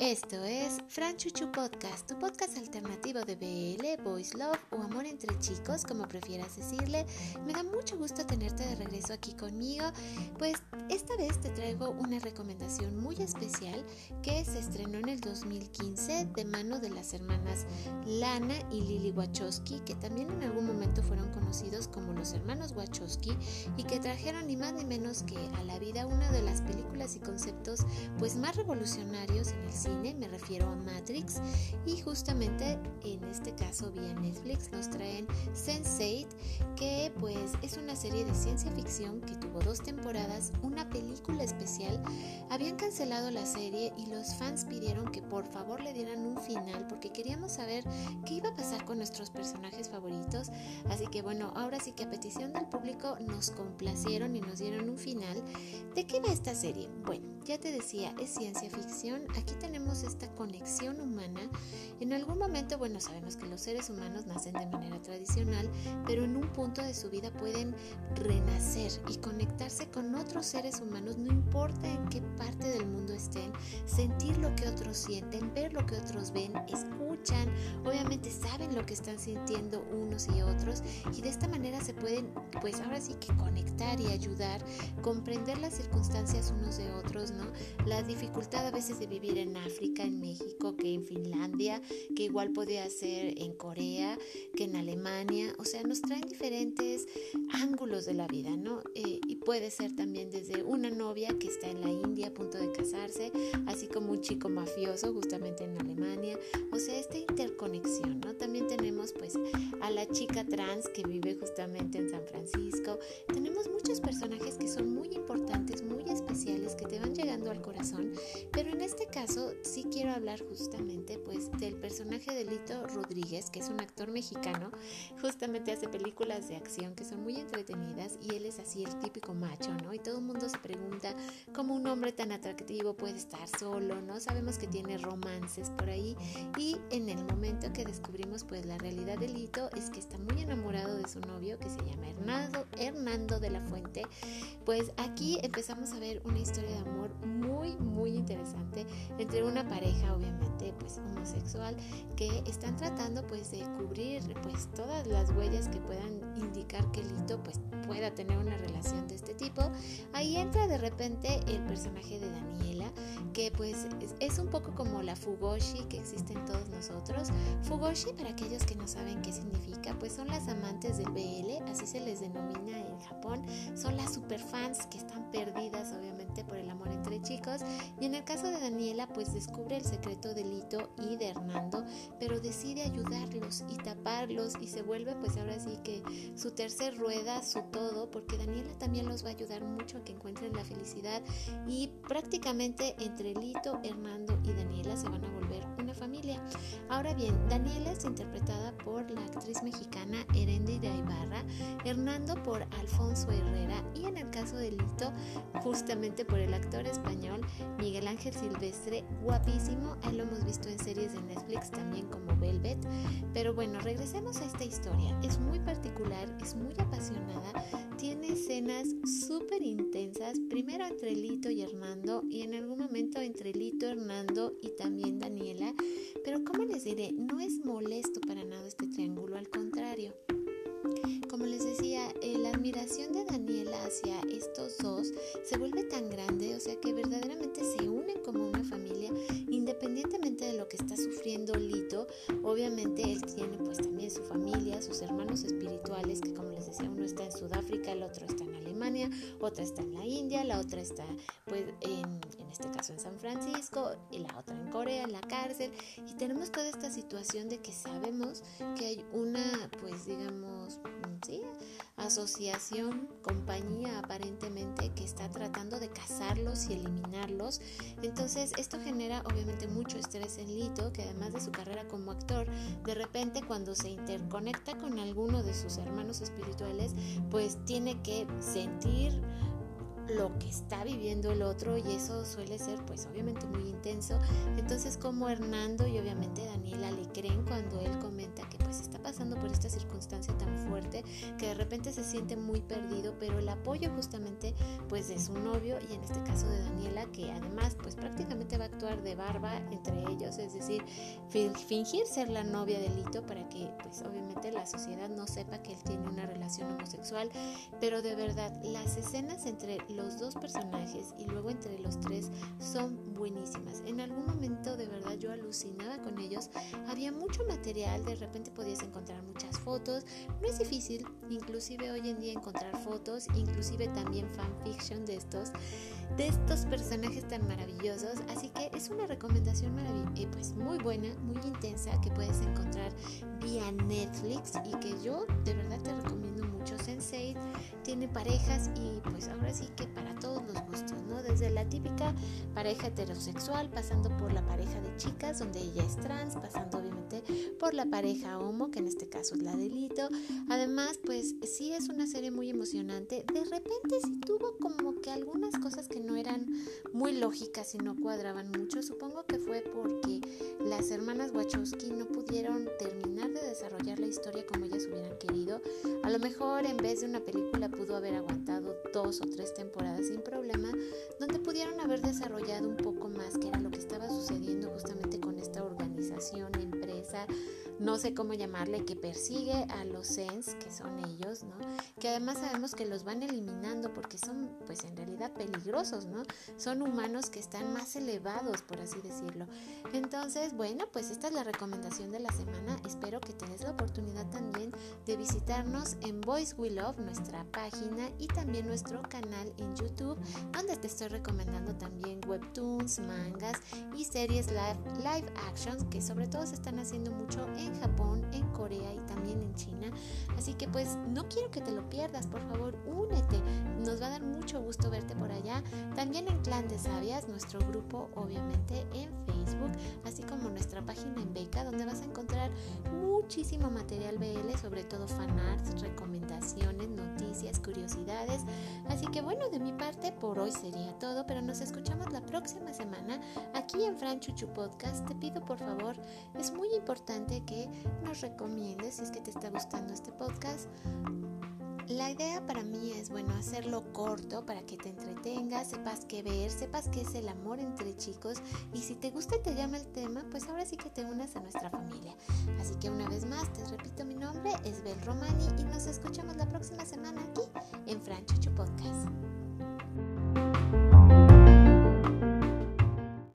Esto es Fran Chuchu Podcast, tu podcast alternativo de BL, Boys Love o Amor entre chicos, como prefieras decirle. Me da mucho gusto regreso aquí conmigo, pues esta vez te traigo una recomendación muy especial que se estrenó en el 2015 de mano de las hermanas Lana y Lily Wachowski, que también en algún momento fueron conocidos como los hermanos Wachowski y que trajeron ni más ni menos que a la vida una de las películas y conceptos pues más revolucionarios en el cine me refiero a Matrix, y justamente en este caso vía Netflix nos traen Sense8, que pues es una serie de ciencia ficción que tuvo dos temporadas, una película especial. Habían cancelado la serie y los fans pidieron que por favor le dieran un final porque queríamos saber qué iba a pasar con nuestros personajes favoritos. Así que bueno, ahora sí que a petición del público nos complacieron y nos dieron un final. ¿De qué va esta serie? Bueno, ya te decía, es ciencia ficción. Aquí tenemos esta conexión humana, en algún momento, bueno, sabemos que los seres humanos nacen de manera tradicional, pero en un punto de su vida pueden renacer y conectarse con otros seres humanos, no importa en qué parte del mundo estén, sentir lo que otros sienten, ver lo que otros ven, escuchan, obviamente saben lo que están sintiendo unos y otros y de esta manera se pueden, pues ahora sí que conectar y ayudar, comprender las circunstancias unos de otros, ¿no? La dificultad a veces de vivir en África, en México, que en Finlandia, que igual podía ser en Corea, que en Alemania. O sea, nos traen diferentes ángulos de la vida, ¿no? Eh, y puede ser también desde una novia que está en la India a punto de casarse, así como un chico mafioso justamente en Alemania. O sea, esta interconexión, ¿no? También tenemos pues a la chica trans que vive justamente en San Francisco. Tenemos muchos personajes que son muy importantes, muy especiales, que te van llegando al corazón, pero en este caso sí quiero hablar justamente pues del personaje de Lito Rodríguez, que es un actor mexicano, justamente hace películas de acción que son muy entretenidas y él es así el típico macho, ¿no? Y todo el mundo se pregunta cómo un hombre tan atractivo puede estar solo, ¿no? Sabemos que tiene romances por ahí y en el momento que descubrimos pues la realidad de Lito es que está muy enamorado de su novio que se llama Hernando, Hernando de la Fuente, pues aquí empezamos a ver una historia de amor muy muy interesante entre una pareja obviamente pues homosexual que están tratando pues de cubrir pues todas las huellas que puedan indicar que Lito pues pueda tener una relación de este tipo. Ahí entra de repente el personaje de Daniela que pues es, un poco como la Fugoshi que existe en todos nosotros. Fugoshi para aquellos que no saben qué significa pues son las amantes del BL, así se les denomina en Japón. Son las superfans que están perdidas obviamente por el amor entre chicos y en el caso de Daniela pues descubre el secreto de Lito y de Hernando, pero decide ayudarlos y taparlos y se vuelve pues ahora sí que su tercer rueda, su todo, porque Daniela también los va a ayudar mucho a que encuentren la felicidad y prácticamente entre Lito, Hernando y Daniela se van a volver una familia. Ahora bien, Daniela es interpretada por la actriz mexicana Erendira Ibarra, Hernando por Alfonso Herrera y en el caso de Lito justamente por el actor español Miguel Ángel Silvestre, guapísimo, ahí lo hemos visto en series de Netflix también como Velvet, pero bueno, regresemos a esta historia, es muy particular, es muy apasionada, tiene escenas súper intensas, primero entre Lito y Hernando y en algún momento entre Lito, Hernando y también Daniela, pero como les diré, no es molesto para nada este estos dos se vuelve tan grande, o sea que verdaderamente se unen como una familia, independientemente de lo que está sufriendo Lito. Obviamente él tiene pues también su familia, sus hermanos espirituales, que como les decía, uno está en Sudáfrica, el otro está en Otra está en la India, la otra está pues en, en este caso en San Francisco y la otra en Corea, en la cárcel. Y tenemos toda esta situación de que sabemos que hay una pues digamos ¿sí? asociación, compañía aparentemente que está tratando de cazarlos y eliminarlos. Entonces esto genera obviamente mucho estrés en Lito, que además de su carrera como actor, de repente cuando se interconecta con alguno de sus hermanos espirituales, pues tiene que sentir sentir lo que está viviendo el otro y eso suele ser pues obviamente muy intenso. Entonces como Hernando y obviamente Daniela le creen cuando él comenta que pues está pasando por esta circunstancia tan fuerte que de repente se siente muy perdido, pero el apoyo justamente pues de su novio y en este caso de Daniela que además pues prácticamente va a actuar de barba entre ellos, es decir, fingir ser la novia de Lito para que pues obviamente la sociedad no sepa que él tiene una relación homosexual, pero de verdad las escenas entre los dos personajes y luego entre los tres son buenísimas. En algún momento de verdad yo alucinaba con ellos, había mucho material, de repente podías encontrar muchas fotos, no es difícil, inclusive hoy en día encontrar fotos, inclusive también fanfiction de estos de estos personajes tan maravillosos, así que es una recomendación eh, pues muy buena, muy intensa que puedes encontrar vía Netflix y que yo de verdad te recomiendo tiene parejas y pues ahora sí que para todos los gustos, ¿no? Desde la típica pareja heterosexual, pasando por la pareja de chicas, donde ella es trans, pasando obviamente por la pareja homo, que en este caso es la delito. Además, pues sí es una serie muy emocionante. De repente sí tuvo como que algunas cosas que no eran muy lógicas y no cuadraban mucho. Supongo que fue porque las hermanas Wachowski no pudieron terminar de desarrollar la historia como ellas hubieran querido. A lo mejor en vez de una película pudo haber aguantado dos o tres temporadas sin problema, donde pudieron haber desarrollado un poco más qué era lo que estaba sucediendo justamente で no sé cómo llamarle, que persigue a los Sens, que son ellos, ¿no? Que además sabemos que los van eliminando porque son, pues en realidad peligrosos, ¿no? Son humanos que están más elevados, por así decirlo. Entonces, bueno, pues esta es la recomendación de la semana. Espero que tengas la oportunidad también de visitarnos en Voice We Love, nuestra página, y también nuestro canal en YouTube, donde te estoy recomendando también webtoons, mangas y series live, live actions que sobre todo se están haciendo mucho en Japón, en Corea y también en China. Así que pues no quiero que te lo pierdas, por favor, únete. Nos va a dar mucho gusto verte por allá. También en Clan de Sabias, nuestro grupo obviamente en Facebook, así como nuestra página en Beca, donde vas a encontrar muchísimo material BL, sobre todo fanarts, recomendaciones, noticias, curiosidades. Así que bueno, de mi parte por hoy sería todo, pero nos escuchamos la próxima semana aquí en Fran Chuchu Podcast. Te pido por favor, es muy importante que nos recomiendes si es que te está gustando este podcast. La idea para mí es, bueno, hacerlo corto para que te entretengas, sepas qué ver, sepas qué es el amor entre chicos y si te gusta y te llama el tema, pues ahora sí que te unas a nuestra familia. Así que una vez más te repito mi nombre, es Bel Romani y nos escuchamos la próxima semana aquí en Franchucho Podcast.